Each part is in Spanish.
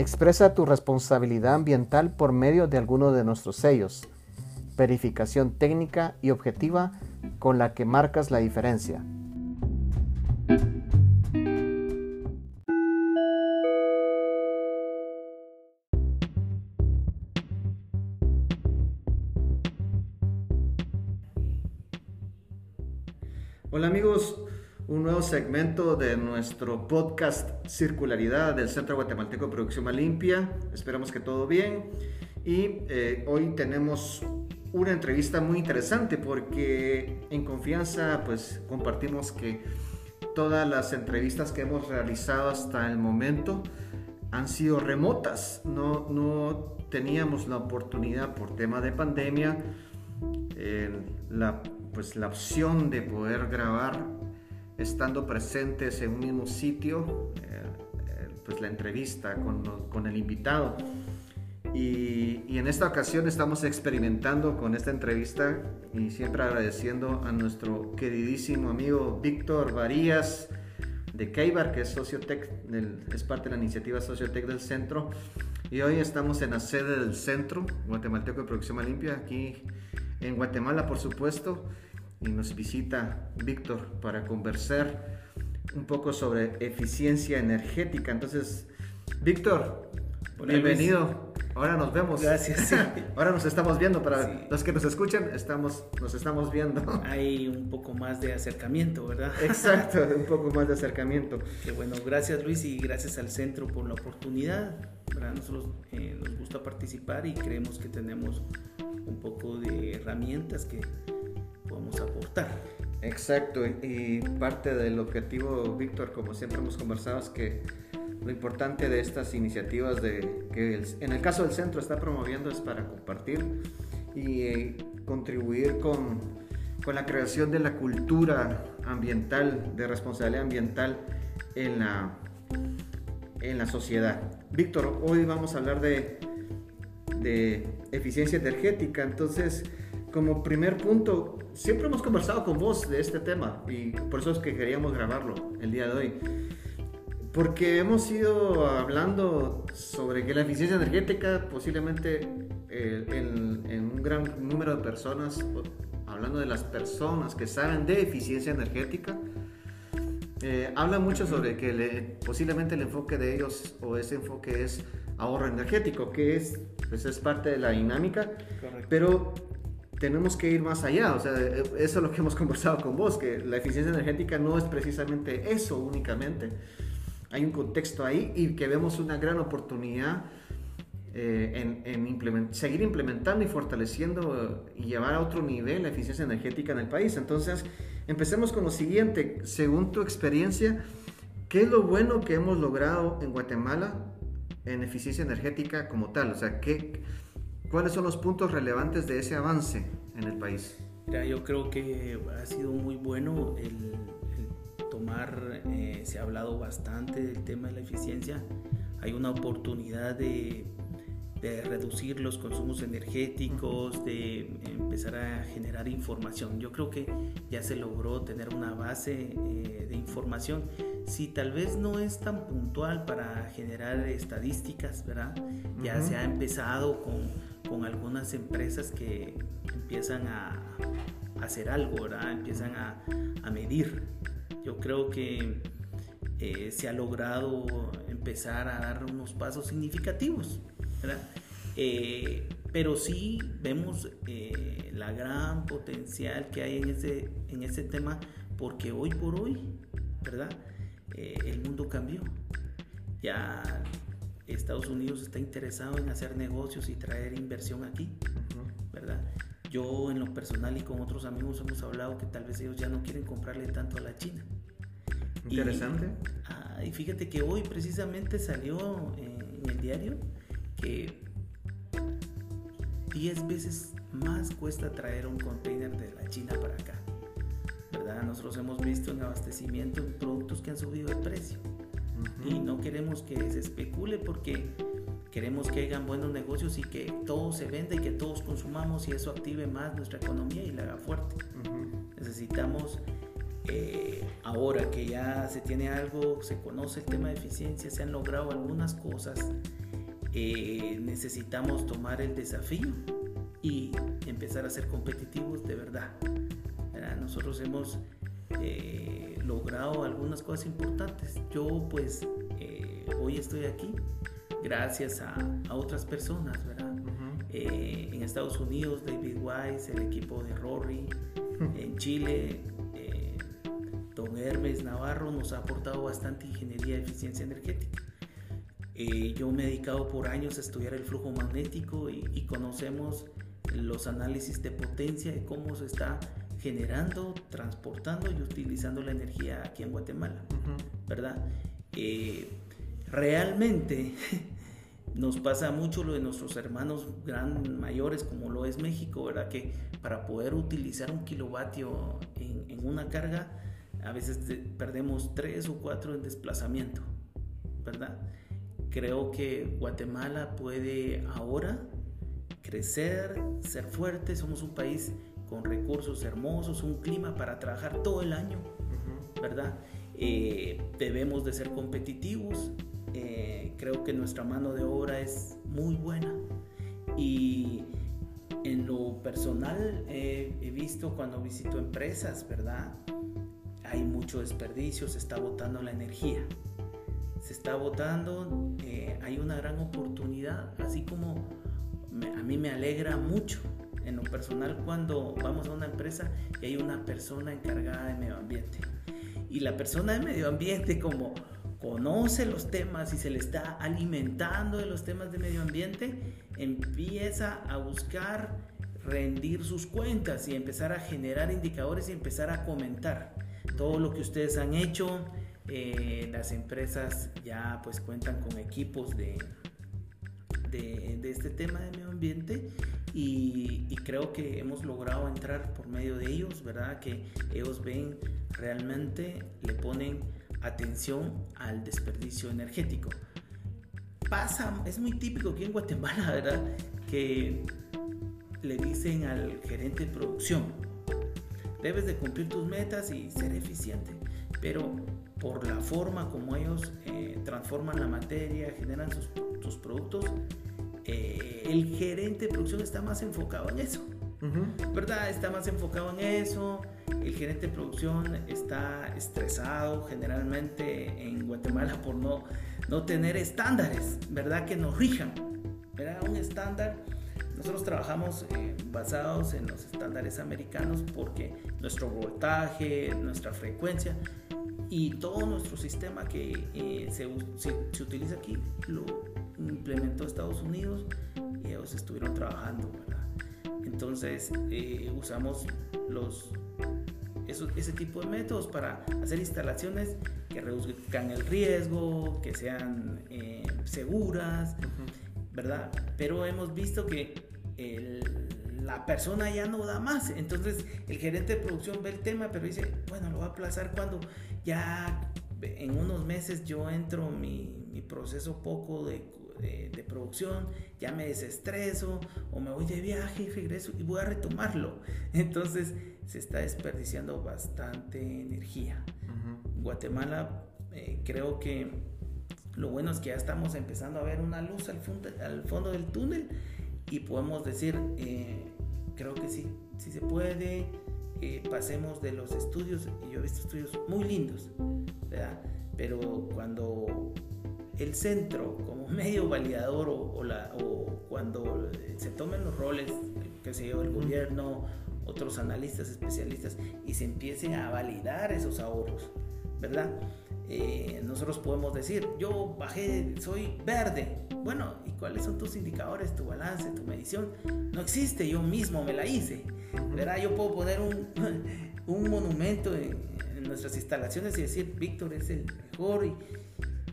Expresa tu responsabilidad ambiental por medio de alguno de nuestros sellos. Verificación técnica y objetiva con la que marcas la diferencia. Segmento de nuestro podcast Circularidad del Centro Guatemalteco de Producción Más Limpia. Esperamos que todo bien. Y eh, hoy tenemos una entrevista muy interesante porque en confianza pues compartimos que todas las entrevistas que hemos realizado hasta el momento han sido remotas. No, no teníamos la oportunidad por tema de pandemia, eh, la, pues la opción de poder grabar estando presentes en un mismo sitio, eh, eh, pues la entrevista con, con el invitado. Y, y, en esta ocasión estamos experimentando con esta entrevista y siempre agradeciendo a nuestro queridísimo amigo Víctor Varías de Keibar, que es, Sociotec, es parte de la iniciativa Sociotec del centro. Y hoy estamos en la sede del centro guatemalteco de producción limpia, aquí en Guatemala, por supuesto y nos visita Víctor para conversar un poco sobre eficiencia energética. Entonces, Víctor, bienvenido. Ahora nos vemos. Gracias. Ahora nos estamos viendo. Para los que nos escuchan, estamos, nos estamos viendo. Hay un poco más de acercamiento, ¿verdad? Exacto, un poco más de acercamiento. Qué bueno, gracias Luis y gracias al centro por la oportunidad. ¿verdad? Nosotros eh, nos gusta participar y creemos que tenemos un poco de herramientas que podemos aportar. Exacto, y parte del objetivo, Víctor, como siempre hemos conversado, es que lo importante de estas iniciativas de, que en el caso del centro está promoviendo es para compartir y eh, contribuir con, con, la creación de la cultura ambiental, de responsabilidad ambiental en la, en la sociedad. Víctor, hoy vamos a hablar de, de eficiencia energética, entonces como primer punto, siempre hemos conversado con vos de este tema y por eso es que queríamos grabarlo el día de hoy. Porque hemos ido hablando sobre que la eficiencia energética posiblemente eh, en, un gran número de personas, hablando de las personas que saben de eficiencia energética, eh, habla mucho sobre que posiblemente el enfoque de ellos o ese enfoque es ahorro energético, que es, pues es parte de la dinámica, pero tenemos que ir más allá. O sea, e, eso es lo que hemos conversado con vos, que la eficiencia energética no es precisamente eso únicamente. Hay un contexto ahí y que vemos una gran oportunidad eh, en, seguir implementando y fortaleciendo y llevar a otro nivel la eficiencia energética en el país. Entonces, empecemos con lo siguiente. Según tu experiencia, ¿qué es lo bueno que hemos logrado en Guatemala en eficiencia energética como tal? O sea, ¿qué ¿Cuáles son los puntos relevantes de ese avance en el país? Mira, yo creo que ha sido muy bueno el, tomar, eh, se ha hablado bastante del tema de la eficiencia. Hay una oportunidad de, de reducir los consumos energéticos, de empezar a generar información. Yo creo que ya se logró tener una base eh, de información. Si tal vez no es tan puntual para generar estadísticas, ¿verdad? Ya se ha empezado con con algunas empresas que empiezan a, hacer algo, ¿verdad? Empiezan a, medir. Yo creo que eh, se ha logrado empezar a dar unos pasos significativos, ¿verdad? Eh, pero sí vemos eh, la gran potencial que hay en ese, en ese tema, porque hoy por hoy, ¿verdad? el mundo cambió. Ya Estados Unidos está interesado en hacer negocios y traer inversión aquí, ¿verdad? Yo en lo personal y con otros amigos hemos hablado que tal vez ellos ya no quieren comprarle tanto a la China. Interesante. Y, y fíjate que hoy precisamente salió en el diario 10 veces más cuesta traer un container de la China para acá. ¿verdad? Nosotros hemos visto en abastecimiento productos que han subido de precio y no queremos que se especule porque queremos que hagan buenos negocios y que todo se venda y que todos consumamos y eso active más nuestra economía y la haga fuerte. Necesitamos, eh, ahora que ya se tiene algo, se conoce el tema de eficiencia, se han logrado algunas cosas eh, necesitamos tomar el desafío y empezar a ser competitivos de verdad. Nosotros hemos eh, logrado algunas cosas importantes. Yo pues eh, hoy estoy aquí gracias a, otras personas, ¿verdad? en Estados Unidos, David Wise, el equipo de Rory, en Chile, don Hermes Navarro nos ha aportado bastante ingeniería de eficiencia energética. Eh, yo me he dedicado por años a estudiar el flujo magnético y, conocemos los análisis de potencia y cómo se está generando, transportando y utilizando la energía aquí en Guatemala, ¿verdad? Eh, realmente nos pasa mucho lo de nuestros hermanos gran mayores como lo es México, ¿verdad? Que para poder utilizar un kilovatio en, en una carga, a veces perdemos tres o cuatro en desplazamiento, ¿verdad? Creo que Guatemala puede ahora crecer, ser fuerte. Somos un país con recursos hermosos, un clima para trabajar todo el año, ¿verdad? Eh, debemos de ser competitivos. Eh, creo que nuestra mano de obra es muy buena. Y en lo personal he visto cuando visito empresas, ¿verdad? Hay mucho desperdicio, se está botando la energía se está votando, eh, hay una gran oportunidad, así como a mí me alegra mucho en lo personal cuando vamos a una empresa y hay una persona encargada de medio ambiente. Y la persona de medio ambiente como conoce los temas y se le está alimentando de los temas de medio ambiente, empieza a buscar rendir sus cuentas y empezar a generar indicadores y empezar a comentar todo lo que ustedes han hecho, eh, las empresas ya pues cuentan con equipos de, de, este tema de medio ambiente y, creo que hemos logrado entrar por medio de ellos, ¿verdad? Que ellos ven realmente, le ponen atención al desperdicio energético. Pasa, es muy típico aquí en Guatemala, ¿verdad? Que le dicen al gerente de producción, debes de cumplir tus metas y ser eficiente, pero por la forma como ellos eh, transforman la materia, generan sus, sus productos, eh, el gerente de producción está más enfocado en eso. ¿Verdad? Está más enfocado en eso. El gerente de producción está estresado generalmente en Guatemala por no, no tener estándares, ¿verdad? Que nos rijan. ¿Verdad? Un estándar. Nosotros trabajamos eh, basados en los estándares americanos porque nuestro voltaje, nuestra frecuencia y todo nuestro sistema que eh, se, se, utiliza aquí lo implementó Estados Unidos y ellos estuvieron trabajando. Entonces eh, usamos los, ese tipo de métodos para hacer instalaciones que reduzcan el riesgo, que sean eh, seguras, ¿verdad? Pero hemos visto que el, la persona ya no da más. Entonces el gerente de producción ve el tema, pero dice, bueno, lo va a aplazar cuando ya en unos meses yo entro mi, mi proceso poco de, de, producción, ya me desestreso o me voy de viaje y regreso y voy a retomarlo. Entonces se está desperdiciando bastante energía. Guatemala eh, creo que lo bueno es que ya estamos empezando a ver una luz al, fondo, al fondo del túnel y podemos decir, eh, creo que sí, sí se puede pasemos de los estudios, y yo he visto estudios muy lindos, ¿verdad? Pero cuando el centro como medio validador o, la, o cuando se tomen los roles, que se lleva el gobierno, otros analistas, especialistas, y se empiece a validar esos ahorros, ¿verdad? Eh, nosotros podemos decir, yo bajé, soy verde. Bueno, ¿y cuáles son tus indicadores, tu balance, tu medición? No existe, yo mismo me la hice. ¿verdad? Yo puedo poner un, un monumento en, nuestras instalaciones y decir, Víctor es el mejor y,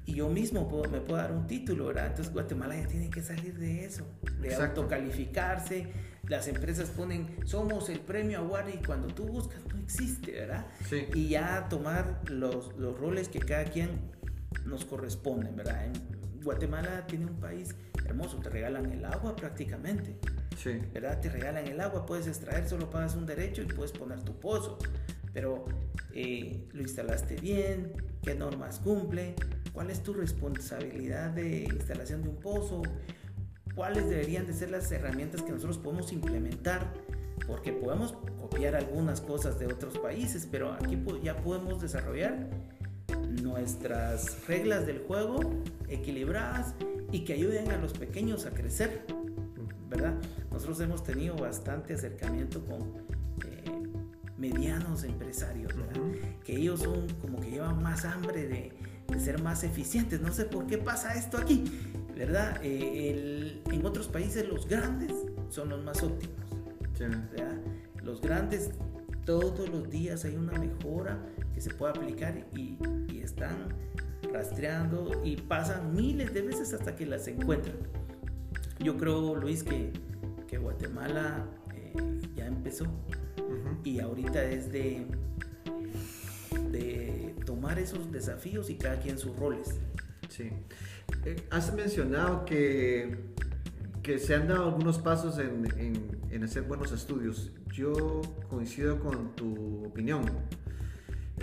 y yo mismo puedo, me puedo dar un título, ¿verdad? Entonces Guatemala ya tiene que salir de eso, de autocalificarse. Las empresas ponen, somos el premio Award y cuando tú buscas no existe, ¿verdad? Sí. Y ya tomar los, los roles que cada quien nos corresponden, ¿verdad? En Guatemala tiene un país hermoso, te regalan el agua prácticamente. Sí. ¿Verdad? Te regalan el agua, puedes extraer, solo pagas un derecho y puedes poner tu pozo. Pero eh, lo instalaste bien, qué normas cumple, cuál es tu responsabilidad de instalación de un pozo, cuáles deberían de ser las herramientas que nosotros podemos implementar, porque podemos copiar algunas cosas de otros países, pero aquí ya podemos desarrollar nuestras reglas del juego equilibradas y que ayuden a los pequeños a crecer, ¿verdad? Nosotros hemos tenido bastante acercamiento con eh, medianos empresarios, ¿verdad? Que ellos son como que llevan más hambre de, de, ser más eficientes. No sé por qué pasa esto aquí, ¿verdad? Eh, en otros países los grandes son los más óptimos. ¿verdad? Los grandes todos los días hay una mejora que se puede aplicar y, y están rastreando y pasan miles de veces hasta que las encuentran. Yo creo, Luis, que, que Guatemala eh, ya empezó y ahorita es de tomar esos desafíos y cada quien sus roles. Sí. Eh, has mencionado que, que se han dado algunos pasos en, en, en hacer buenos estudios. Yo coincido con tu opinión.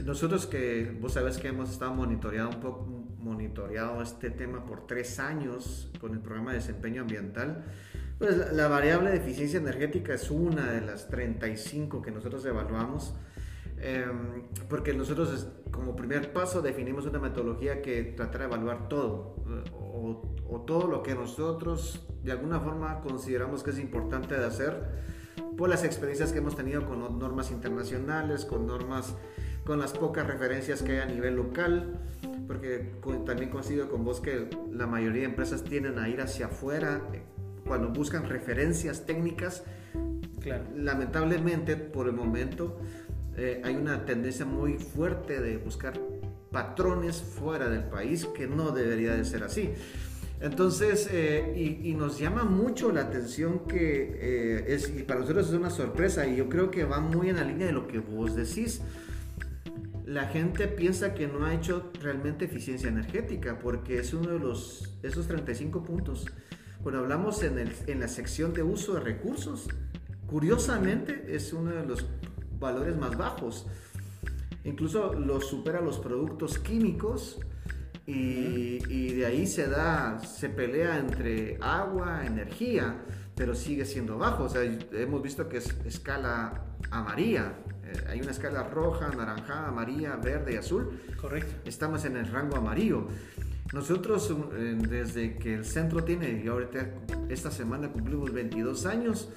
Nosotros que vos sabes que hemos estado monitoreado un poco monitoreado este tema por tres años con el programa de desempeño ambiental, pues la, la variable de eficiencia energética es una de las 35 que nosotros evaluamos, eh, porque nosotros como primer paso definimos una metodología que tratará de evaluar todo, o, o todo lo que nosotros de alguna forma consideramos que es importante de hacer por las experiencias que hemos tenido con normas internacionales, con normas con las pocas referencias que hay a nivel local, porque también coincido con vos que la mayoría de empresas tienden a ir hacia afuera eh, cuando buscan referencias técnicas. Claro. Lamentablemente, por el momento, eh, hay una tendencia muy fuerte de buscar patrones fuera del país que no debería de ser así. Entonces, eh, y, y, nos llama mucho la atención que eh, es, y para nosotros es una sorpresa, y yo creo que va muy en la línea de lo que vos decís la gente piensa que no ha hecho realmente eficiencia energética porque es uno de los, esos 35 puntos. Cuando hablamos en, el, en la sección de uso de recursos, curiosamente es uno de los valores más bajos. Incluso lo supera los productos químicos y, y, de ahí se da, se pelea entre agua, energía, pero sigue siendo bajo. O sea, hemos visto que es escala amarilla eh, hay una escala roja, naranja, amarilla, verde y azul. Correcto. Estamos en el rango amarillo. Nosotros, eh, desde que el centro tiene, y ahorita esta semana cumplimos 22 años,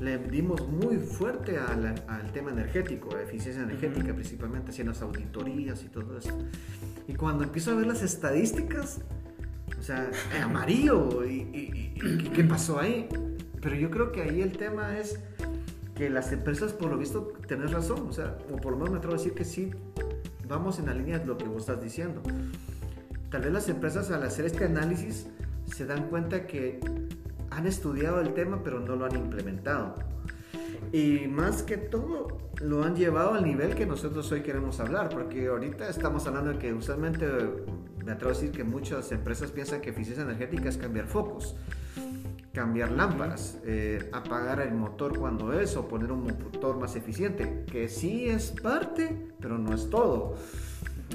le dimos muy fuerte al, al tema energético, a eficiencia energética, uh -huh. principalmente haciendo las auditorías y todo eso. Y cuando empiezo a ver las estadísticas, o sea, amarillo, y, y, y ¿qué pasó ahí? Pero yo creo que ahí el tema es que las empresas, por lo visto, tenés razón, o sea, o por lo menos me atrevo a decir que sí, vamos en la línea de lo que vos estás diciendo. Tal vez las empresas al hacer este análisis se dan cuenta que han estudiado el tema pero no lo han implementado. Y más que todo, lo han llevado al nivel que nosotros hoy queremos hablar, porque ahorita estamos hablando de que usualmente, me atrevo a decir que muchas empresas piensan que eficiencia energética es cambiar focos cambiar lámparas, eh, apagar el motor cuando es o poner un motor más eficiente, que sí es parte, pero no es todo.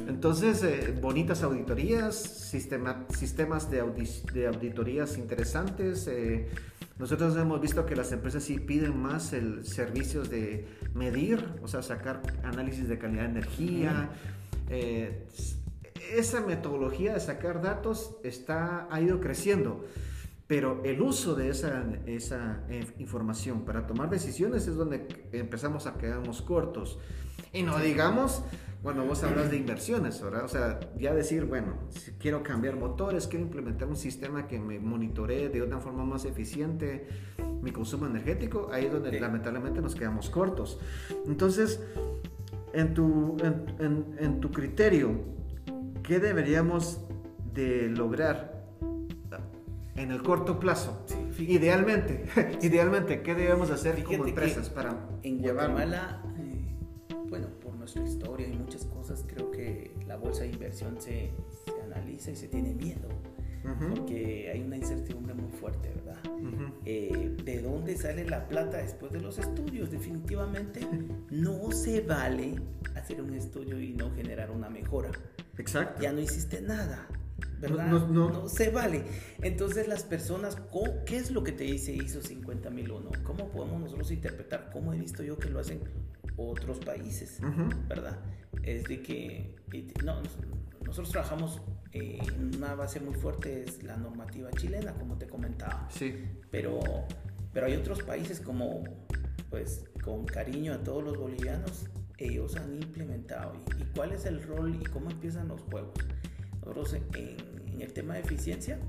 Entonces, eh, bonitas auditorías, sistema, sistemas de, audi de, auditorías interesantes. Eh, nosotros hemos visto que las empresas sí piden más el servicios de medir, o sea, sacar análisis de calidad de energía. Eh, esa metodología de sacar datos está, ha ido creciendo. Pero el uso de esa, esa información para tomar decisiones es donde empezamos a quedarnos cortos. Y no digamos cuando vos hablas de inversiones, ¿verdad? O sea, ya decir, bueno, si quiero cambiar motores, quiero implementar un sistema que me monitoree de una forma más eficiente mi consumo energético, ahí es donde sí. lamentablemente nos quedamos cortos. Entonces, en tu, en, en, en tu criterio, ¿qué deberíamos de lograr en el corto plazo. Sí, idealmente, idealmente, ¿qué debemos hacer como empresas para en Guatemala, eh, bueno, por nuestra historia y muchas cosas, creo que la bolsa de inversión se, se, analiza y se tiene miedo. porque hay una incertidumbre muy fuerte, ¿verdad? Eh, ¿De dónde sale la plata después de los estudios? Definitivamente no se vale hacer un estudio y no generar una mejora. Exacto. Ya no hiciste nada. ¿Verdad? No, se vale. Entonces las personas, ¿qué es lo que te dice ISO 50001? ¿Cómo podemos nosotros interpretar? ¿Cómo he visto yo que lo hacen otros países? ¿Verdad? Es de que no, nosotros trabajamos en una base muy fuerte, es la normativa chilena, como te comentaba. Sí. Pero, pero hay otros países como, pues, con cariño a todos los bolivianos, ellos han implementado. ¿Y, y cuál es el rol y cómo empiezan los juegos? Nosotros en en el tema de eficiencia,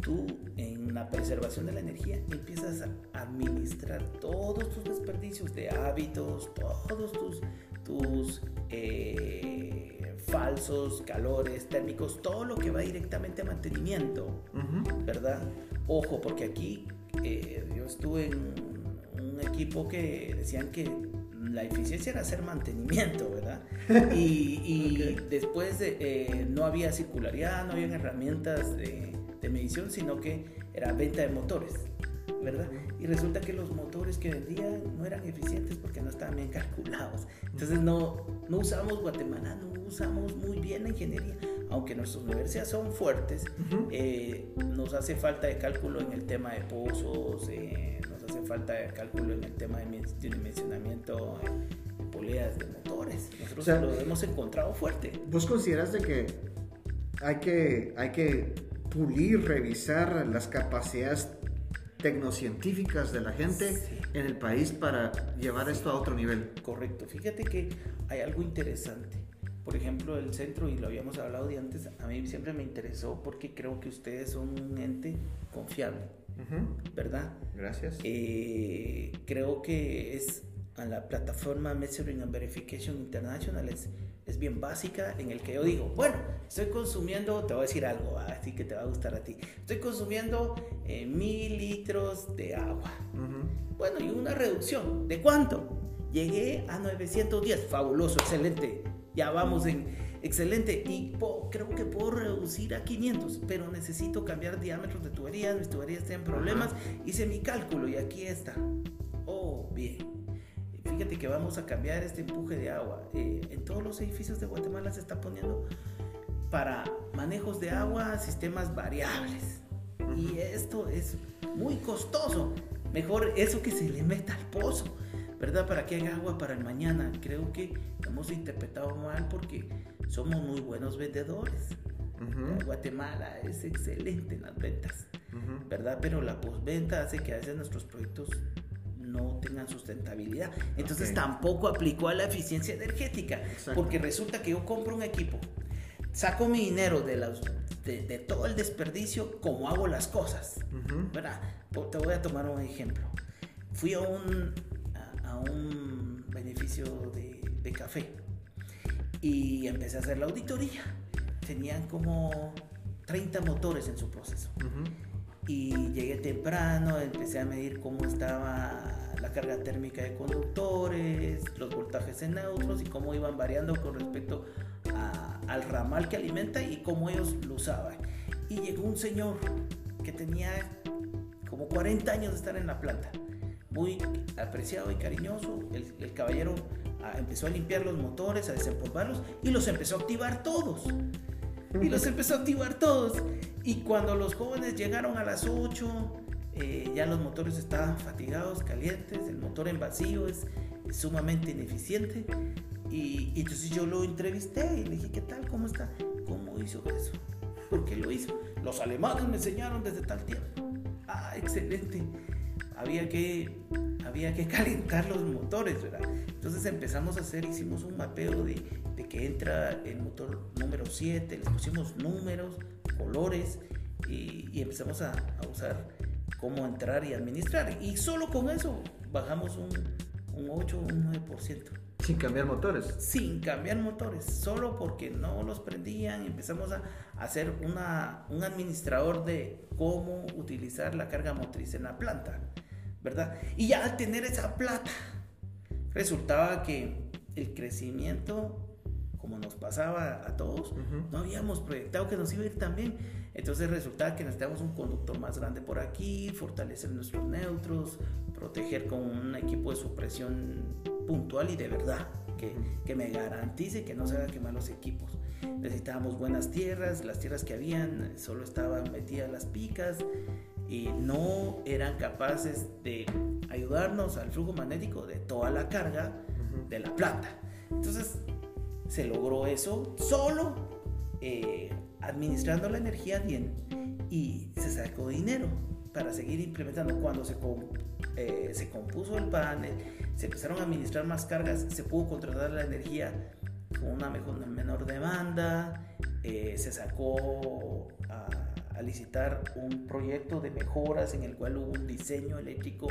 tú en la preservación de la energía empiezas a administrar todos tus desperdicios de hábitos, todos tus, tus eh, falsos calores térmicos, todo lo que va directamente a mantenimiento, ¿verdad? Ojo, porque aquí eh, yo estuve en un equipo que decían que la eficiencia era hacer mantenimiento, ¿verdad? Y, después eh, no había circularidad, no había herramientas de, medición, sino que era venta de motores, ¿verdad? Y resulta que los motores que vendían no eran eficientes porque no estaban bien calculados. Entonces no, no usamos Guatemala, no usamos muy bien la ingeniería. Aunque nuestras universidades son fuertes, eh, nos hace falta de cálculo en el tema de pozos, eh, falta de cálculo en el tema de dimensionamiento de poleas de motores. Nosotros lo hemos encontrado fuerte. ¿Vos consideras de que hay que, hay que pulir, revisar las capacidades tecnocientíficas de la gente en el país para llevar esto a otro nivel? Correcto. Fíjate que hay algo interesante. Por ejemplo, el centro, y lo habíamos hablado de antes, a mí siempre me interesó porque creo que ustedes son un ente confiable ¿verdad? Gracias. Eh, creo que es a la plataforma Measuring and Verification International es, es bien básica en el que yo digo, bueno, estoy consumiendo, te voy a decir algo, así que te va a gustar a ti, estoy consumiendo eh, mil litros de agua. Bueno, y una reducción, ¿de cuánto? Llegué a 910, fabuloso, excelente, ya vamos en excelente. Y creo que puedo reducir a 500, pero necesito cambiar diámetros de tuberías, mis tuberías tienen problemas. Hice mi cálculo y aquí está. Oh, bien. Fíjate que vamos a cambiar este empuje de agua. Eh, en todos los edificios de Guatemala se está poniendo para manejos de agua sistemas variables. Y esto es muy costoso. Mejor eso que se le meta al pozo, ¿verdad? Para que haga agua para el mañana. Creo que hemos interpretado mal porque somos muy buenos vendedores. Guatemala es excelente en las ventas, ¿verdad? Pero la postventa hace que a veces nuestros proyectos no tengan sustentabilidad. Entonces tampoco aplicó a la eficiencia energética, porque resulta que yo compro un equipo, saco mi dinero de, de, todo el desperdicio, como hago las cosas, ¿verdad? Te voy a tomar un ejemplo. Fui a un, a, un beneficio de, de café y empecé a hacer la auditoría. Tenían como 30 motores en su proceso. Y llegué temprano, empecé a medir cómo estaba la carga térmica de conductores, los voltajes en neutros y cómo iban variando con respecto al ramal que alimenta y cómo ellos lo usaban. Y llegó un señor que tenía como 40 años de estar en la planta, muy apreciado y cariñoso. El, el caballero empezó a limpiar los motores, a desempolvarlos y los empezó a activar todos. Y los empezó a activar todos. Y cuando los jóvenes llegaron a las 8, eh, ya los motores estaban fatigados, calientes, el motor en vacío es, sumamente ineficiente. Y, y, entonces yo lo entrevisté y le dije, ¿qué tal? ¿Cómo está? ¿Cómo hizo eso? ¿Por qué lo hizo? Los alemanes me enseñaron desde tal tiempo. Ah, excelente había que, había que calentar los motores, ¿verdad? Entonces empezamos a hacer, hicimos un mapeo de, de que entra el motor número 7, les pusimos números, colores y, y empezamos a, a, usar cómo entrar y administrar. Y solo con eso bajamos un, un 8 un 9%. Sin cambiar motores. Sin cambiar motores, solo porque no los prendían empezamos a hacer una, un administrador de cómo utilizar la carga motriz en la planta. ¿Verdad? Y ya al tener esa plata, resultaba que el crecimiento como nos pasaba a todos, no habíamos proyectado que nos iba a ir tan bien. Entonces resulta que necesitamos un conductor más grande por aquí, fortalecer nuestros neutros, proteger con un equipo de supresión puntual y de verdad, que, que me garantice que no se haga quemar los equipos. Necesitábamos buenas tierras, las tierras que habían solo estaban metidas las picas y no eran capaces de ayudarnos al flujo magnético de toda la carga de la planta. Entonces se logró eso solo eh, administrando la energía bien y se sacó dinero para seguir implementando. Cuando se, eh, se compuso el panel, se empezaron a administrar más cargas, se pudo contratar la energía con una mejor, menor demanda, eh, se sacó a, licitar un proyecto de mejoras en el cual hubo un diseño eléctrico,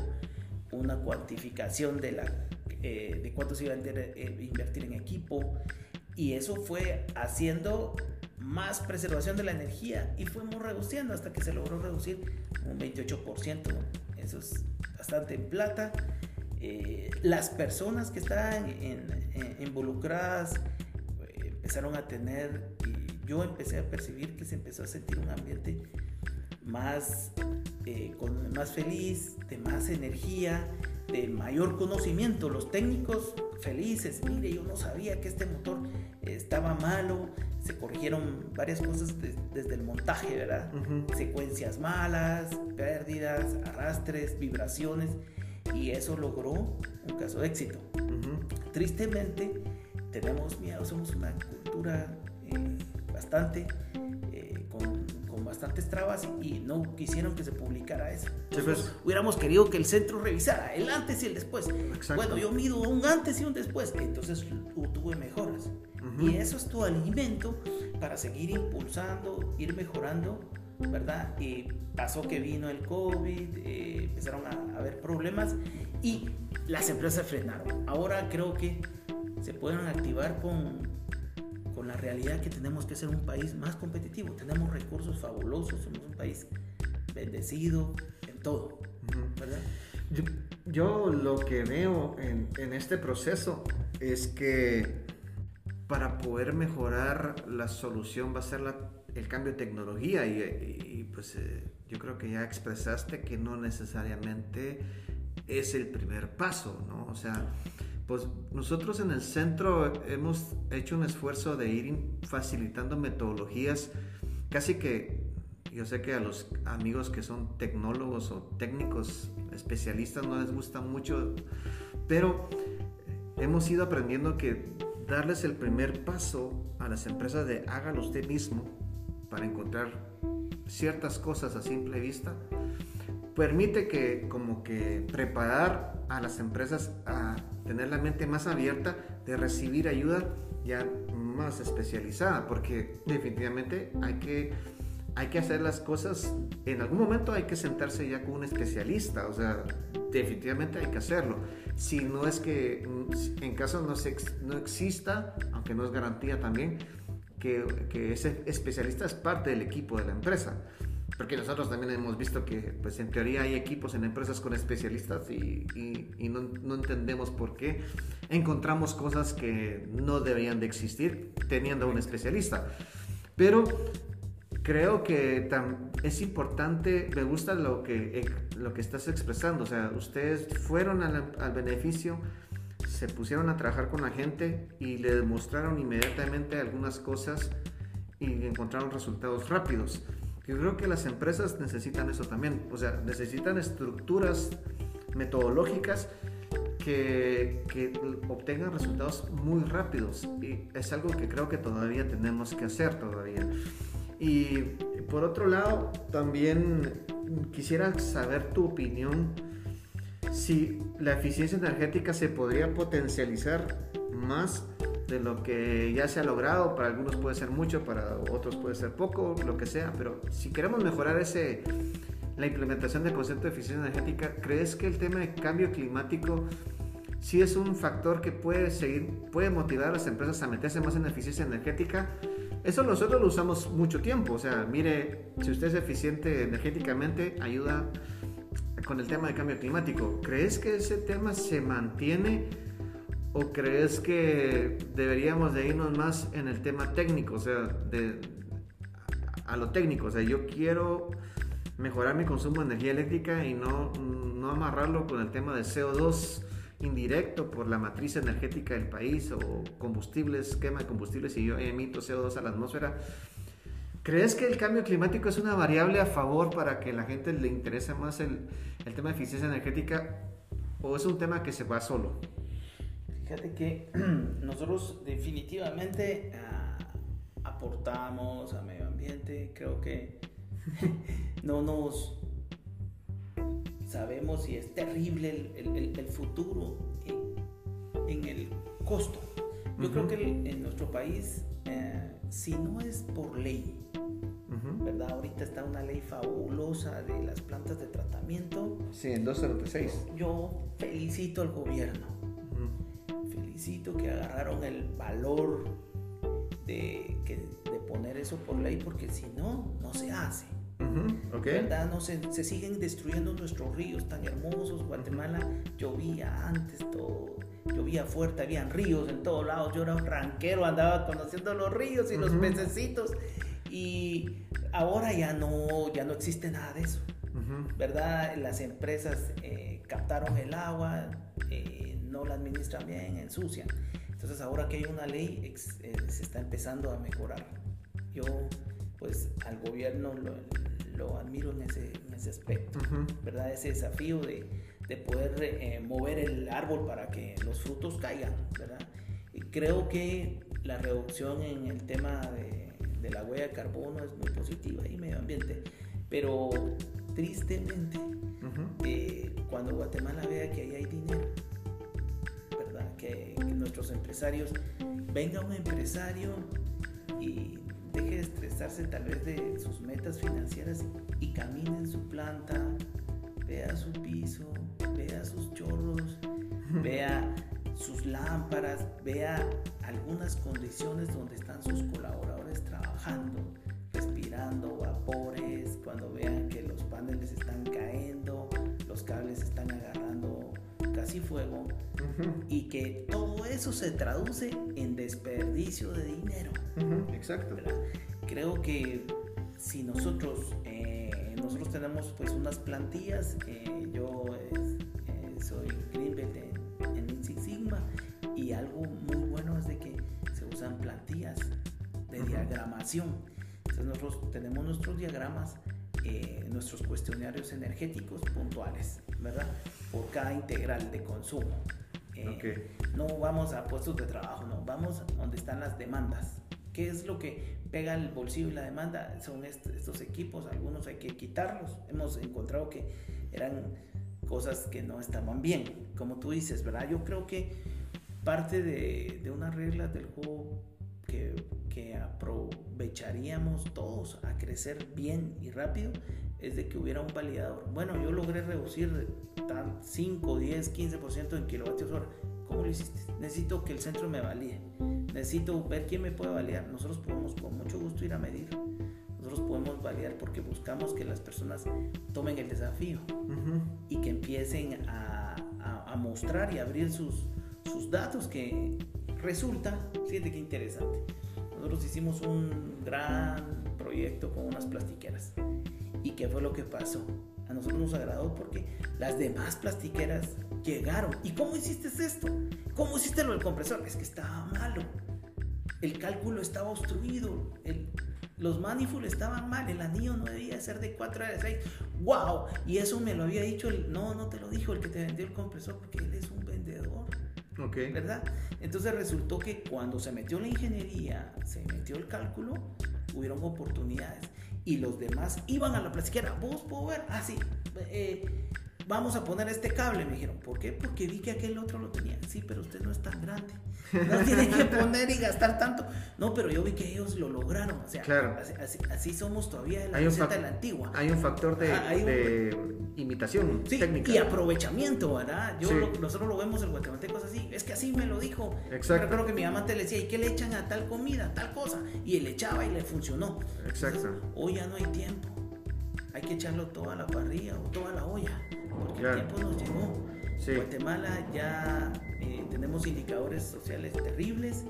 una cuantificación de, la, eh, de cuánto se iba a invertir en equipo y eso fue haciendo más preservación de la energía y fuimos reduciendo hasta que se logró reducir un 28%. Eso es bastante en plata. Eh, las personas que estaban involucradas eh, empezaron a tener, yo empecé a percibir que se empezó a sentir un ambiente más, eh, con, más feliz, de más energía, de mayor conocimiento. Los técnicos felices, mire, yo no sabía que este motor estaba malo, se corrigieron varias cosas desde el montaje, ¿verdad? Secuencias malas, pérdidas, arrastres, vibraciones, y eso logró un caso de éxito. Tristemente, tenemos miedo, somos una cultura eh, bastante eh, con, con, bastantes trabas y, no quisieron que se publicara eso. Pues. Hubiéramos querido que el centro revisara el antes y el después. Bueno, yo mido un antes y un después, entonces tuve mejoras. Y eso es tu alimento para seguir impulsando, ir mejorando, ¿verdad? Y pasó que vino el COVID, eh, empezaron a, haber problemas y las empresas frenaron. Ahora creo que se pueden activar con, con la realidad que tenemos que ser un país más competitivo. Tenemos recursos fabulosos, somos un país bendecido en todo, ¿verdad? Yo, lo que veo en, en este proceso es que para poder mejorar la solución va a ser el cambio de tecnología y, pues eh, yo creo que ya expresaste que no necesariamente es el primer paso, ¿no? O sea, pues nosotros en el centro hemos hecho un esfuerzo de ir facilitando metodologías casi que yo sé que a los amigos que son tecnólogos o técnicos especialistas no les gusta mucho, pero hemos ido aprendiendo que darles el primer paso a las empresas de hágalo usted mismo para encontrar ciertas cosas a simple vista, permite que como que preparar a las empresas a tener la mente más abierta de recibir ayuda ya más especializada, porque definitivamente hay que hay que hacer las cosas, en algún momento hay que sentarse ya con un especialista, o sea, definitivamente hay que hacerlo. Si no es que, mm, en caso no, no exista, aunque no es garantía también, que, que, ese especialista es parte del equipo de la empresa. Porque nosotros también hemos visto que, pues en teoría hay equipos en empresas con especialistas y, y, y no, no, entendemos por qué encontramos cosas que no deberían de existir teniendo un especialista. Pero creo que es importante, me gusta lo que, eh, lo que estás expresando, o sea, ustedes fueron al, beneficio, se pusieron a trabajar con la gente y le demostraron inmediatamente algunas cosas y encontraron resultados rápidos. Yo creo que las empresas necesitan eso también, o sea, necesitan estructuras metodológicas que, que, obtengan resultados muy rápidos. Y es algo que creo que todavía tenemos que hacer todavía. Y por otro lado, también quisiera saber tu opinión. Si la eficiencia energética se podría potencializar más de lo que ya se ha logrado. Para algunos puede ser mucho, para otros puede ser poco, lo que sea. Pero si queremos mejorar ese, la implementación del concepto de eficiencia energética, ¿crees que el tema de cambio climático sí es un factor que puede, seguir, puede motivar a las empresas a meterse más en eficiencia energética? Eso nosotros lo usamos mucho tiempo. O sea, mire, si usted es eficiente energéticamente, ayuda con el tema de cambio climático. ¿Crees que ese tema se mantiene ¿O crees que deberíamos de irnos más en el tema técnico? O sea, de, a lo técnico. O sea, yo quiero mejorar mi consumo de energía eléctrica y no, no amarrarlo con el tema de CO2 indirecto por la matriz energética del país o combustibles, quema de combustibles y yo emito CO2 a la atmósfera. ¿Crees que el cambio climático es una variable a favor para que la gente le interese más el, el tema de eficiencia energética o es un tema que se va solo? Fíjate que nosotros definitivamente ah, aportamos a medio ambiente, creo que no nos sabemos si es terrible el, el, el futuro en, en, el costo. Yo creo que en nuestro país, eh, si no es por ley, ¿verdad? Ahorita está una ley fabulosa de las plantas de tratamiento. Sí, en 206. Yo felicito al gobierno. Felicito que agarraron el valor de, que, de poner eso por ley, porque si no, no se hace. ¿Verdad? No, se, se, siguen destruyendo nuestros ríos tan hermosos. Guatemala llovía antes todo. Llovía fuerte, habían ríos en todos lados. Yo era un ranquero, andaba conociendo los ríos y los pececitos. Y ahora ya no, ya no existe nada de eso. ¿Verdad? Las empresas eh, captaron el agua, eh, no la administran bien, ensucian. Entonces ahora que hay una ley, eh, se está empezando a mejorar. Yo, pues, al gobierno lo, lo admiro en ese, en ese aspecto, ¿verdad? Ese desafío de, de poder eh, mover el árbol para que los frutos caigan, ¿verdad? Y creo que la reducción en el tema de, de la huella de carbono es muy positiva y medio ambiente, pero tristemente, eh, cuando Guatemala vea que ahí hay dinero, ¿verdad? Que, que nuestros empresarios, venga un empresario y deje de estresarse tal vez de sus metas financieras y camine en su planta, vea su piso, vea sus chorros, vea sus lámparas, vea algunas condiciones donde están sus colaboradores trabajando, respirando vapores, cuando vean que los paneles están cayendo, casi fuego y que todo eso se traduce en desperdicio de dinero. Exacto. Creo que si nosotros, eh, nosotros tenemos pues unas plantillas, eh, yo eh, soy Greenbelt en, en Six Sigma y algo muy bueno es de que se usan plantillas de diagramación. Entonces nosotros tenemos nuestros diagramas, nuestros cuestionarios energéticos puntuales, ¿verdad? Por cada integral de consumo. No vamos a puestos de trabajo, no, vamos donde están las demandas. ¿Qué es lo que pega el bolsillo y la demanda? Son estos equipos, algunos hay que quitarlos. Hemos encontrado que eran cosas que no estaban bien, como tú dices, ¿verdad? Yo creo que parte de, de una regla del juego que, que, aprovecharíamos todos a crecer bien y rápido es de que hubiera un validador. Bueno, yo logré reducir 5, 10, 15% en kilovatios hora. ¿Cómo lo hiciste? Necesito que el centro me valide. Necesito ver quién me puede validar. Nosotros podemos con mucho gusto ir a medir. Nosotros podemos validar porque buscamos que las personas tomen el desafío y que empiecen a, a, a, mostrar y abrir sus, sus datos que resulta, fíjate qué interesante. Nosotros hicimos un gran proyecto con unas plastiqueras. ¿Y qué fue lo que pasó? A nosotros nos agradó porque las demás plastiqueras llegaron. ¿Y cómo hiciste esto? ¿Cómo hiciste lo del compresor? Es que estaba malo. El cálculo estaba obstruido. El, los manifold estaban mal. El anillo no debía ser de 4 a 6. ¡Wow! Y eso me lo había dicho el. No, no te lo dijo el que te vendió el compresor porque él es un vendedor. Ok. ¿Verdad? Entonces resultó que cuando se metió la ingeniería, se metió el cálculo, hubieron oportunidades. Y los demás iban a la plastiquera. ¿Vos puedo ver? Ah, sí. Eh, vamos a poner este cable, me dijeron. ¿Por qué? Porque vi que aquel otro lo tenía. Sí, pero usted no es tan grande. No tiene que poner y gastar tanto. No, pero yo vi que ellos lo lograron. O sea, claro. así, así, así, somos todavía en la hay receta de la antigua. Hay un factor de, ah, un... de imitación sí, técnica. Y aprovechamiento, ¿verdad? Yo sí. lo, nosotros lo vemos en guatemalteco es así. Es que así me lo dijo. Exacto. Recuerdo que mi mamá te le decía, ¿y qué le echan a tal comida, tal cosa? Y él echaba y le funcionó. Exacto. Entonces, hoy ya no hay tiempo. Hay que echarlo todo a la parrilla o toda la olla porque claro. el tiempo nos llegó. Sí. Guatemala ya eh, tenemos indicadores sociales terribles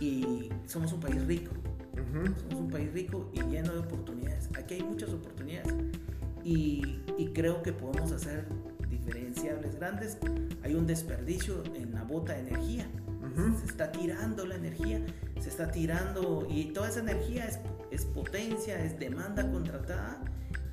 y somos un país rico. Somos un país rico y lleno de oportunidades. Aquí hay muchas oportunidades y, y creo que podemos hacer diferenciables grandes. Hay un desperdicio en la bota de energía. Se está tirando la energía, se está tirando y toda esa energía es, es potencia, es demanda contratada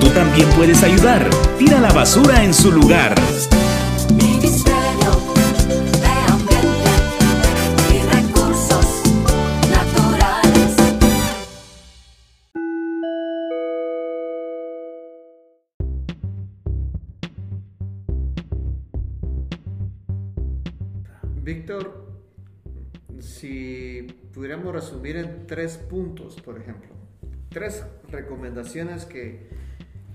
Tú también puedes ayudar. Tira la basura en su lugar. Ministerio de Ambiente y Recursos Naturales. Víctor, si pudiéramos resumir en tres puntos, por ejemplo, tres recomendaciones que,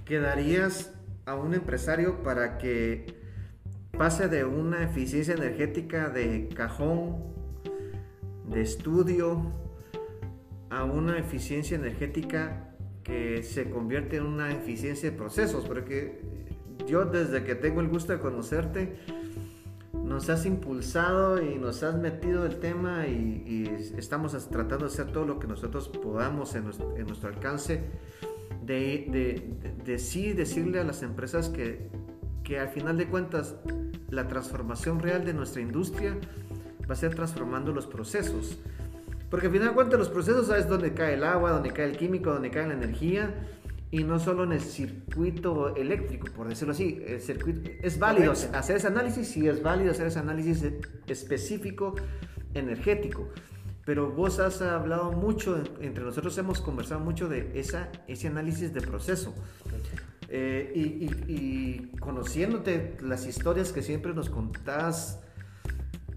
que darías a un empresario para que pase de una eficiencia energética de cajón, de estudio, a una eficiencia energética que se convierte en una eficiencia de procesos, porque yo desde que tengo el gusto de conocerte, nos has impulsado y nos has metido el tema y, estamos tratando de hacer todo lo que nosotros podamos en nuestro, alcance de, de, sí decirle a las empresas que, que al final de cuentas la transformación real de nuestra industria va a ser transformando los procesos. Porque al final de cuentas los procesos es donde cae el agua, donde cae el químico, donde cae la energía y no solo en el circuito eléctrico, por decirlo así. El circuito, es válido hacer ese análisis, sí es válido hacer ese análisis específico energético. Pero vos has hablado mucho, entre nosotros hemos conversado mucho de esa, ese análisis de proceso. Eh, y, y, conociéndote las historias que siempre nos contás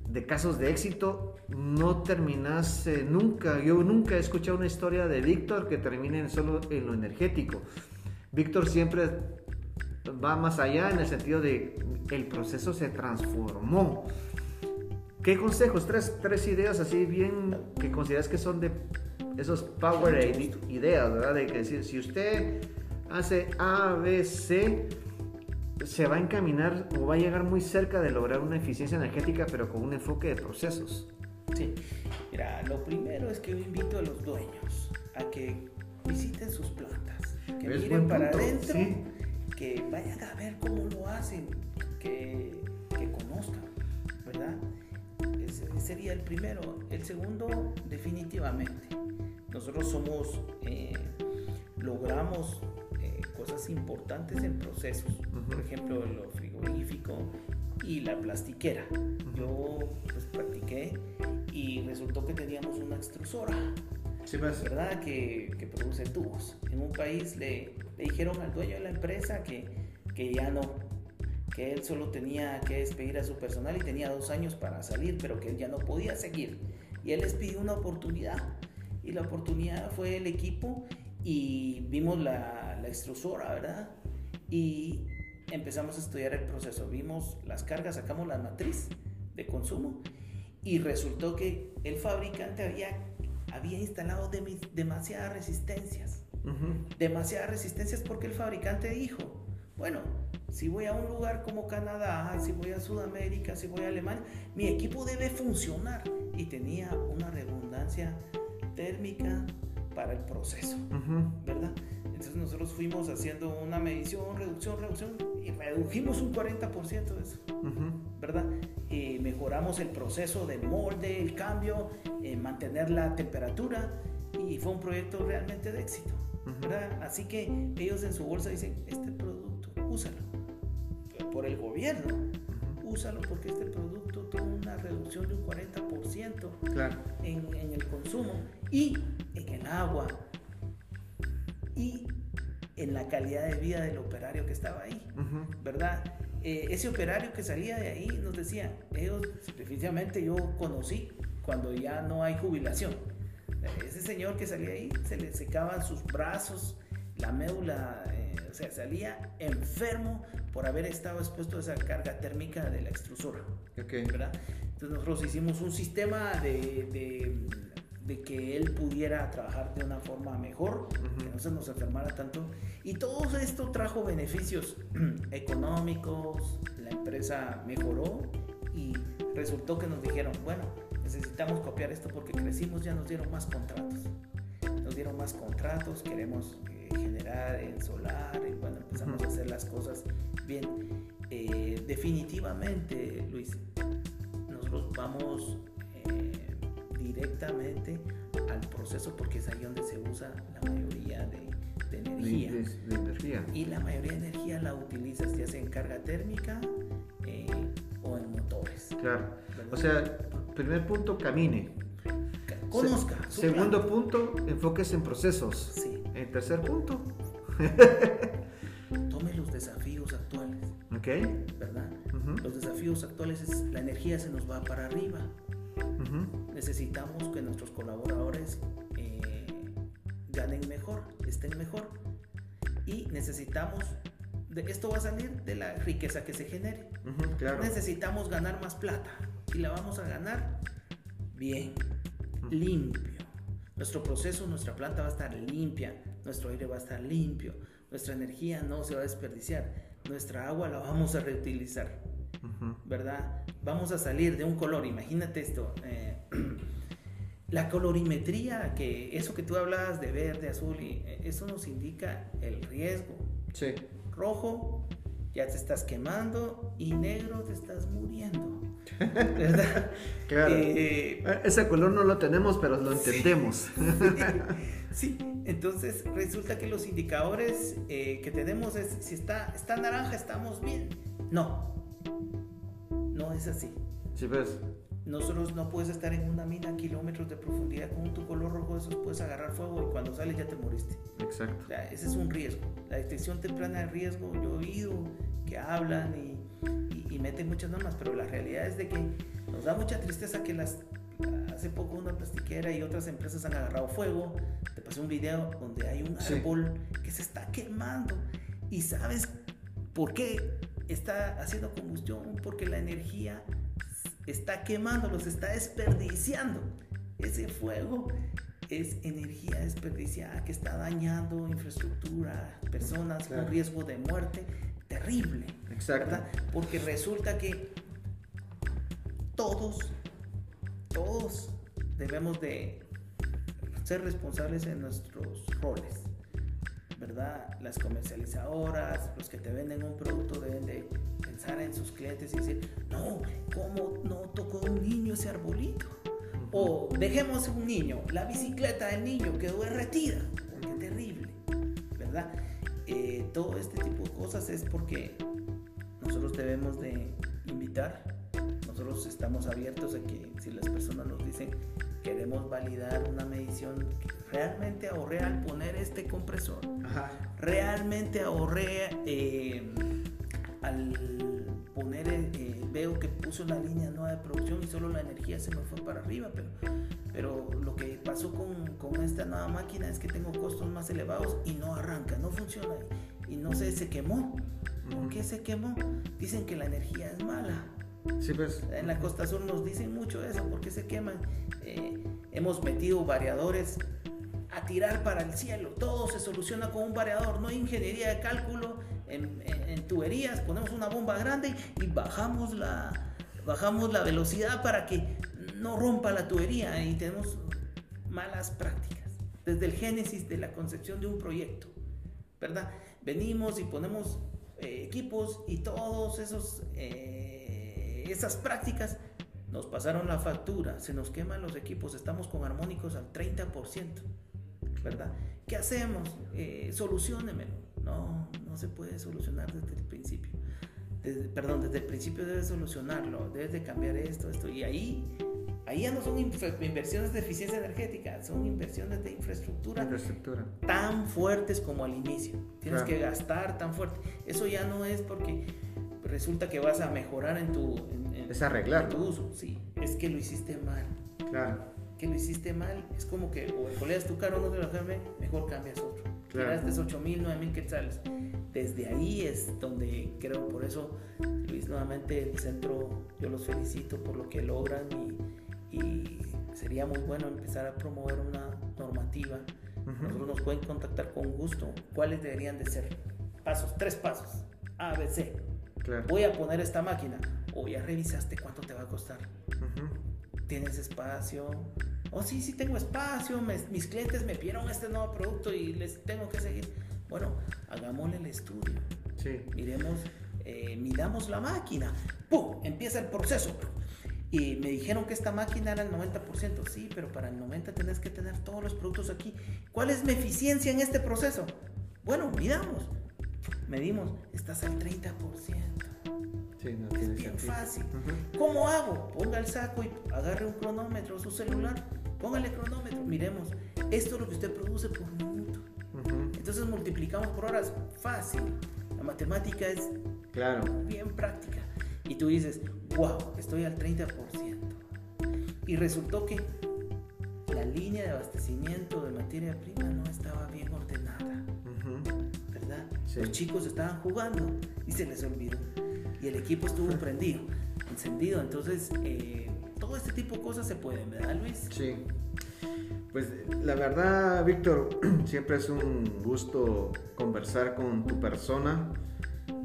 de casos de éxito, no terminas nunca. Yo nunca he escuchado una historia de Víctor que termine solo en lo energético. Víctor siempre va más allá en el sentido de el proceso se transformó. ¿Qué consejos? Tres, tres ideas así bien que consideras que son de esos power ideas, ¿verdad? De que decir, si usted hace A, B, C, se va a encaminar o va a llegar muy cerca de lograr una eficiencia energética, pero con un enfoque de procesos. Sí, mira, lo primero es que yo invito a los dueños a que visiten sus plantas, que miren para adentro, que vayan a ver cómo lo hacen, que, sería el primero. El segundo, definitivamente, nosotros somos, eh, logramos cosas importantes en procesos, por ejemplo, lo frigorífico y la plastiquera. Yo pues practiqué y resultó que teníamos una extrusora. Sí, pues. ¿Verdad? Que, que, produce tubos. En un país le, le, dijeron al dueño de la empresa que, que ya no, que él solo tenía que despedir a su personal y tenía dos años para salir, pero que él ya no podía seguir. Y él les pidió una oportunidad. Y la oportunidad fue el equipo y vimos la, la extrusora, ¿verdad? Y empezamos a estudiar el proceso. Vimos las cargas, sacamos la matriz de consumo y resultó que el fabricante había, había instalado demasiadas resistencias. Demasiadas resistencias porque el fabricante dijo, bueno, si voy a un lugar como Canadá, si voy a Sudamérica, si voy a Alemania, mi equipo debe funcionar. Y tenía una redundancia térmica, para el proceso, ¿verdad? Entonces nosotros fuimos haciendo una medición, reducción, reducción y redujimos un 40% de eso, ¿verdad? Y mejoramos el proceso del molde, el cambio, eh, mantener la temperatura y fue un proyecto realmente de éxito, ¿verdad? Así que ellos en su bolsa dicen, este producto, úsalo. Por el gobierno, úsalo porque este producto tuvo una reducción de un 40% en, en, el consumo y en el agua y en la calidad de vida del operario que estaba ahí, ¿verdad? Eh, ese operario que salía de ahí nos decía, ellos, definitivamente yo conocí cuando ya no hay jubilación. Ese señor que salía ahí se le secaban sus brazos, la médula, o sea, salía enfermo por haber estado expuesto a esa carga térmica de la extrusora. Ok. ¿verdad? Entonces nosotros hicimos un sistema de, de- de que él pudiera trabajar de una forma mejor, que no se nos enfermara tanto. Y todo esto trajo beneficios económicos, la empresa mejoró y resultó que nos dijeron, bueno, necesitamos copiar esto porque crecimos, ya nos dieron más contratos. Nos dieron más contratos, queremos eh, generar en solar y bueno, empezamos a hacer las cosas bien. Eh, definitivamente, Luis, nosotros vamos eh, directamente al proceso porque es ahí donde se usa la mayoría de, energía. de- de energía. Y la mayoría de energía la utilizas ya sea en carga térmica o en motores. Claro. ¿verdad? O sea, primer punto, camine. Ca- Conozca. Se- segundo punto, enfoques en procesos. Sí. El tercer punto, Tome los desafíos actuales, ¿ok? ¿verdad? Los desafíos actuales es la energía se nos va para arriba. Necesitamos que nuestros colaboradores eh, ganen mejor, estén mejor. Y necesitamos, de, esto va a salir de la riqueza que se genere. Claro. Necesitamos ganar más plata. Y la vamos a ganar bien, limpio. Nuestro proceso, nuestra planta va a estar limpia, nuestro aire va a estar limpio, nuestra energía no se va a desperdiciar, nuestra agua la vamos a reutilizar. ¿verdad? Vamos a salir de un color, imagínate esto. eh, la colorimetría, que eso que tú hablabas de verde, azul, y eh, eso nos indica el riesgo. Sí. Rojo, ya te estás quemando, y negro, te estás muriendo. ¿Verdad? Claro. Eh, Eh, Ese color no lo tenemos, pero lo entendemos. Sí, entonces resulta que los indicadores eh, que tenemos es si está, está naranja, estamos bien. No, no es así. Sí, ves. Nosotros no puedes estar en una mina a kilómetros de profundidad con tu color rojo, esos puedes agarrar fuego y cuando sales ya te moriste. Exacto. O sea, ese es un riesgo. La detección temprana de riesgo, yo he oído que hablan y, y- y meten muchas normas, pero la realidad es de que nos da mucha tristeza que las hace poco una plastiquera y otras empresas han agarrado fuego. Te pasé un video donde hay un Sí. árbol que se está quemando y sabes por qué está haciendo combustión, porque la energía está quemando, los está desperdiciando. Ese fuego es energía desperdiciada que está dañando infraestructura, personas Claro. con riesgo de muerte terrible. Exacto. ¿verdad? Porque resulta que todos, todos debemos de ser responsables en nuestros roles. ¿Verdad? Las comercializadoras, los que te venden un producto deben de pensar en sus clientes y decir, no, ¿cómo no tocó un niño ese arbolito? O dejemos un niño, la bicicleta del niño quedó derretida, qué terrible, ¿verdad? Eh, todo este tipo de cosas es porque nosotros debemos de invitar, nosotros estamos abiertos a que si las personas nos dicen queremos validar una medición, realmente ahorré al poner este compresor, Ajá. realmente ahorré eh, al poner, el- eh, veo que puso la línea nueva de producción y solo la energía se me fue para arriba, pero, pero lo que pasó con, con esta nueva máquina es que tengo costos más elevados y no arranca, no funciona y no sé, se quemó. ¿Por qué se quemó? Dicen que la energía es mala. Sí, pues. En la costa sur nos dicen mucho eso, ¿por qué se queman? Eh, hemos metido variadores a tirar para el cielo, todo se soluciona con un variador, no hay ingeniería de cálculo en, en- en tuberías, ponemos una bomba grande y bajamos la, bajamos la velocidad para que no rompa la tubería y tenemos malas prácticas desde el génesis de la concepción de un proyecto, ¿verdad? Venimos y ponemos eh, equipos y todos esos eh, esas prácticas nos pasaron la factura, se nos queman los equipos, estamos con armónicos al 30%, ¿verdad? ¿Qué hacemos? Eh, soluciónemelo. No, no se puede solucionar desde el principio. Desde- perdón, desde el principio debes solucionarlo, debes de cambiar esto, esto. Y ahí, ahí ya no son inversiones de eficiencia energética, son inversiones de infraestructura Infraestructura. tan fuertes como al inicio. Tienes Claro. que gastar tan fuerte. Eso ya no es porque resulta que vas a mejorar en tu, en- en- Es arreglarlo. en tu uso. Sí, es que lo hiciste mal. Claro. que lo hiciste mal, es como que o coleas tu carro, no te lo cambie, mejor cambias otro. Claro. Tiraste 8 mil, 9 mil quetzales. Desde ahí es donde creo, por eso, Luis, nuevamente el centro, yo los felicito por lo que logran y, y sería muy bueno empezar a promover una normativa. Nosotros nos pueden contactar con gusto. ¿Cuáles deberían de ser? Pasos, tres pasos. A, B, C. Claro. Voy a poner esta máquina. O ya revisaste cuánto te va a costar. Ujú. ¿Tienes espacio? Oh, sí, sí tengo espacio. me- mis clientes me pidieron este nuevo producto y les tengo que seguir. Bueno, hagámosle el estudio. Sí. Miremos, eh, midamos la máquina. ¡Pum! Empieza el proceso. Y me dijeron que esta máquina era el 90%. Sí, pero para el 90% tenés que tener todos los productos aquí. ¿Cuál es mi eficiencia en este proceso? Bueno, midamos. Medimos. Estás al 30%. Sí, no Es bien sentido. fácil. ¿Cómo hago? Ponga el saco y agarre un cronómetro, su celular, póngale cronómetro. Miremos, esto es lo que usted produce por minuto. Entonces multiplicamos por horas. Fácil. La matemática es Claro. bien práctica. Y tú dices, wow, estoy al 30%. Y resultó que la línea de abastecimiento de materia prima no estaba bien ordenada. Los chicos estaban jugando y se les olvidó. Y el equipo estuvo prendido, encendido. Entonces, eh, todo este tipo de cosas se pueden, ¿verdad, Luis? Sí. Pues la verdad, Víctor, siempre es un gusto conversar con tu persona.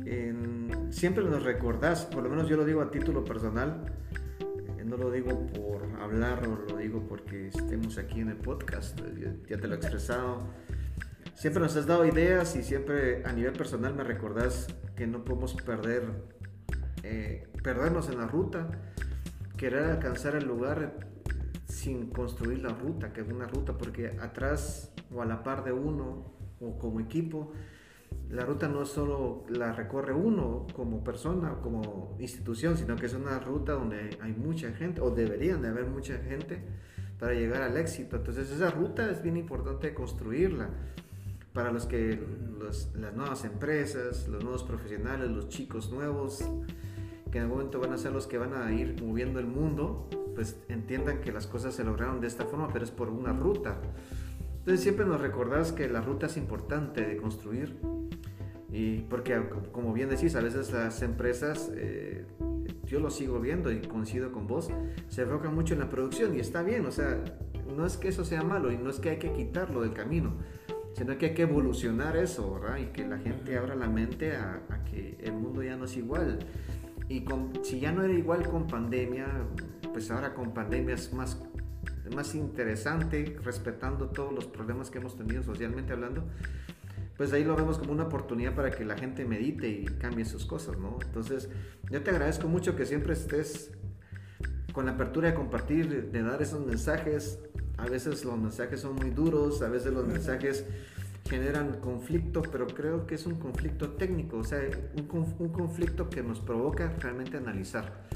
En- siempre nos recordás, por lo menos yo lo digo a título personal, eh, no lo digo por hablar o lo digo porque estemos aquí en el podcast, ya te lo he expresado. Siempre nos has dado ideas y siempre a nivel personal me recordás que no podemos perder, eh, perdernos en la ruta, querer alcanzar el lugar sin construir la ruta, que es una ruta, porque atrás o a la par de uno o como equipo, la ruta no solo la recorre uno como persona como institución, sino que es una ruta donde hay mucha gente, o deberían de haber mucha gente para llegar al éxito. Entonces esa ruta es bien importante construirla para los que los- las nuevas empresas, los nuevos profesionales, los chicos nuevos, que en algún momento van a ser los que van a ir moviendo el mundo, pues entiendan que las cosas se lograron de esta forma, pero es por una ruta. Entonces siempre nos recordás que la ruta es importante de construir y porque como bien decís, a veces las empresas, eh, yo lo sigo viendo y coincido con vos, se enfocan mucho en la producción y está bien, o sea, no es que eso sea malo y no es que hay que quitarlo del camino, sino que hay que evolucionar eso, ¿verdad? Y que la gente abra la mente a, a que el mundo ya no es igual. Y con- si ya no era igual con pandemia, pues ahora con pandemia es más, más interesante, respetando todos los problemas que hemos tenido socialmente hablando, pues ahí lo vemos como una oportunidad para que la gente medite y cambie sus cosas, ¿no? Entonces, yo te agradezco mucho que siempre estés con la apertura de compartir, de, de dar esos mensajes. A veces los mensajes son muy duros, a veces los mensajes generan conflicto, pero creo que es un conflicto técnico, o sea, un, un conflicto que nos provoca realmente analizar.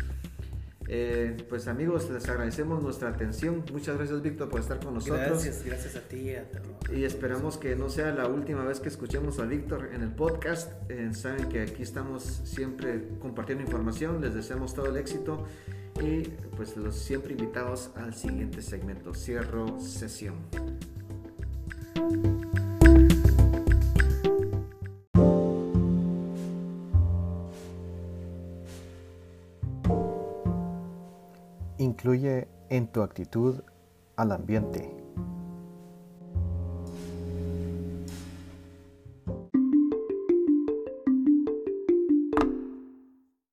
Eh, pues amigos, les agradecemos nuestra atención. Muchas gracias Víctor por estar con nosotros. Gracias, gracias a ti. a. Y esperamos que no sea la última vez que escuchemos a Víctor en el podcast. Eh, saben que aquí estamos siempre compartiendo información. Les deseamos todo el éxito y pues los siempre invitados al siguiente segmento. Cierro sesión. Incluye en tu actitud al ambiente.